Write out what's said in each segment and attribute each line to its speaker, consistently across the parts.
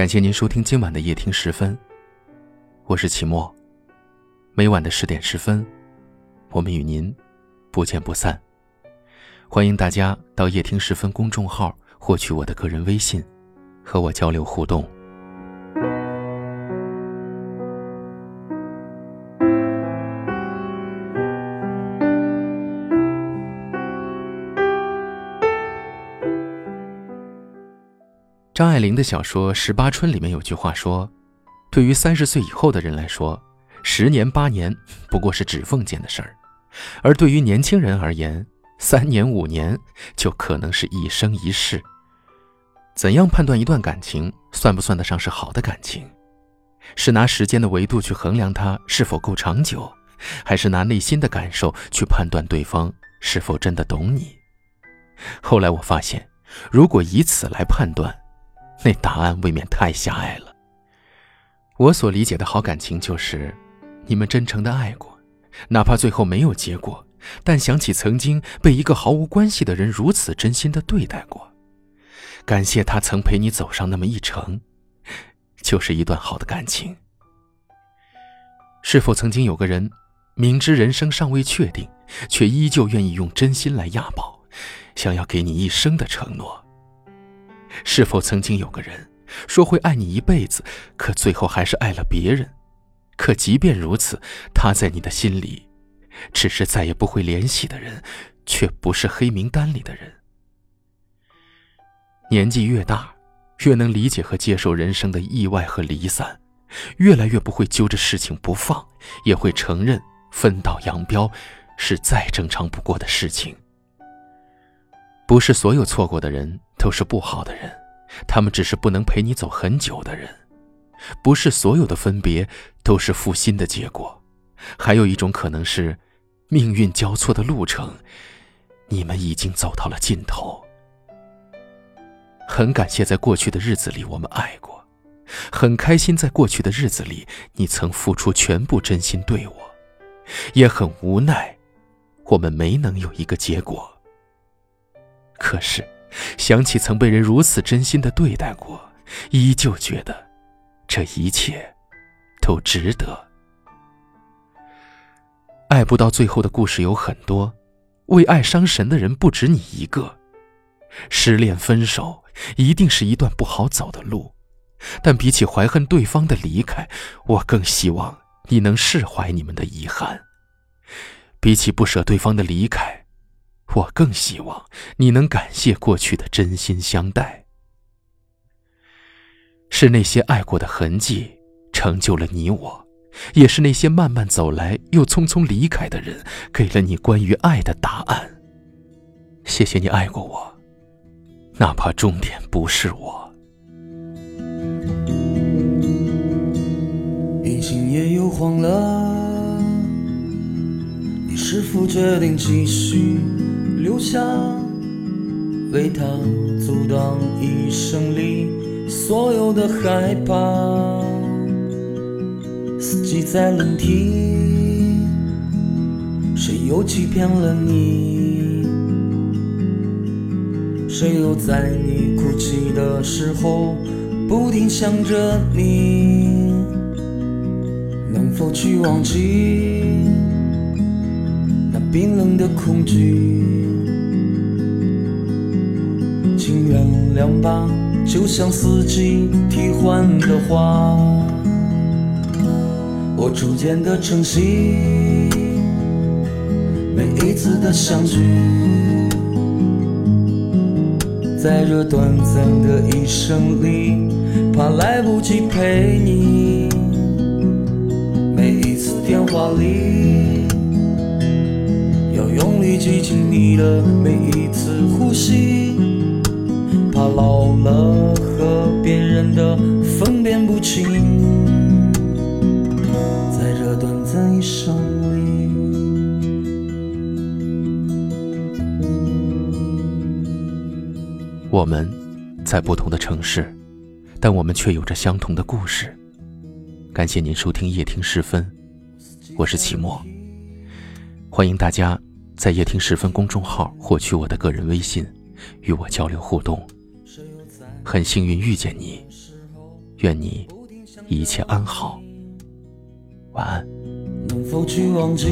Speaker 1: 感谢您收听今晚的夜听十分，我是齐墨。每晚的十点十分，我们与您不见不散。欢迎大家到夜听十分公众号获取我的个人微信，和我交流互动。张爱玲的小说《十八春》里面有句话说：“对于三十岁以后的人来说，十年八年不过是指缝间的事儿；而对于年轻人而言，三年五年就可能是一生一世。”怎样判断一段感情算不算得上是好的感情？是拿时间的维度去衡量它是否够长久，还是拿内心的感受去判断对方是否真的懂你？后来我发现，如果以此来判断，那答案未免太狭隘了。我所理解的好感情，就是你们真诚的爱过，哪怕最后没有结果，但想起曾经被一个毫无关系的人如此真心的对待过，感谢他曾陪你走上那么一程，就是一段好的感情。是否曾经有个人，明知人生尚未确定，却依旧愿意用真心来押宝，想要给你一生的承诺？是否曾经有个人说会爱你一辈子，可最后还是爱了别人？可即便如此，他在你的心里，只是再也不会联系的人，却不是黑名单里的人。年纪越大，越能理解和接受人生的意外和离散，越来越不会揪着事情不放，也会承认分道扬镳是再正常不过的事情。不是所有错过的人都是不好的人，他们只是不能陪你走很久的人。不是所有的分别都是负心的结果，还有一种可能是，命运交错的路程，你们已经走到了尽头。很感谢在过去的日子里我们爱过，很开心在过去的日子里你曾付出全部真心对我，也很无奈，我们没能有一个结果。可是，想起曾被人如此真心的对待过，依旧觉得，这一切，都值得。爱不到最后的故事有很多，为爱伤神的人不止你一个。失恋分手一定是一段不好走的路，但比起怀恨对方的离开，我更希望你能释怀你们的遗憾。比起不舍对方的离开。我更希望你能感谢过去的真心相待，是那些爱过的痕迹成就了你我，也是那些慢慢走来又匆匆离开的人给了你关于爱的答案。谢谢你爱过我，哪怕终点不是我。
Speaker 2: 已经也有慌了，你是否决定继续？留下，为他阻挡一生里所有的害怕。四季在轮替，谁又欺骗了你？谁又在你哭泣的时候不停想着你？能否去忘记那冰冷的恐惧？原谅吧，就像四季替换的花，我逐渐的珍惜每一次的相聚，在这短暂的一生里，怕来不及陪你。每一次电话里，要用力记紧你的每一次呼吸。怕老了和别人的分辨不清，
Speaker 1: 我们在不同的城市，但我们却有着相同的故事。感谢您收听夜听时分，我是齐墨。欢迎大家在夜听时分公众号获取我的个人微信，与我交流互动。很幸运遇见你，愿你一切安好，晚安。
Speaker 2: 能否去忘记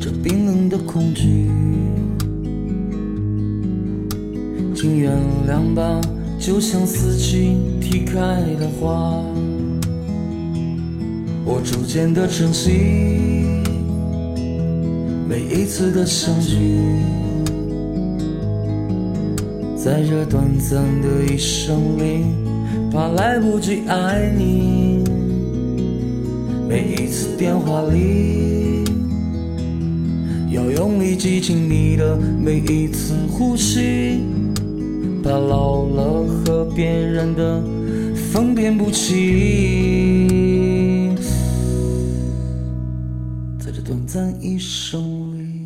Speaker 2: 这冰冷的恐惧？请原谅吧，就像四季踢开的花，我逐渐的珍惜每一次的相聚，在这短暂的一生里，怕来不及爱你，每一次电话里。要用力记清你的每一次呼吸。怕老了和别人的分辨不清，在这短暂一生里。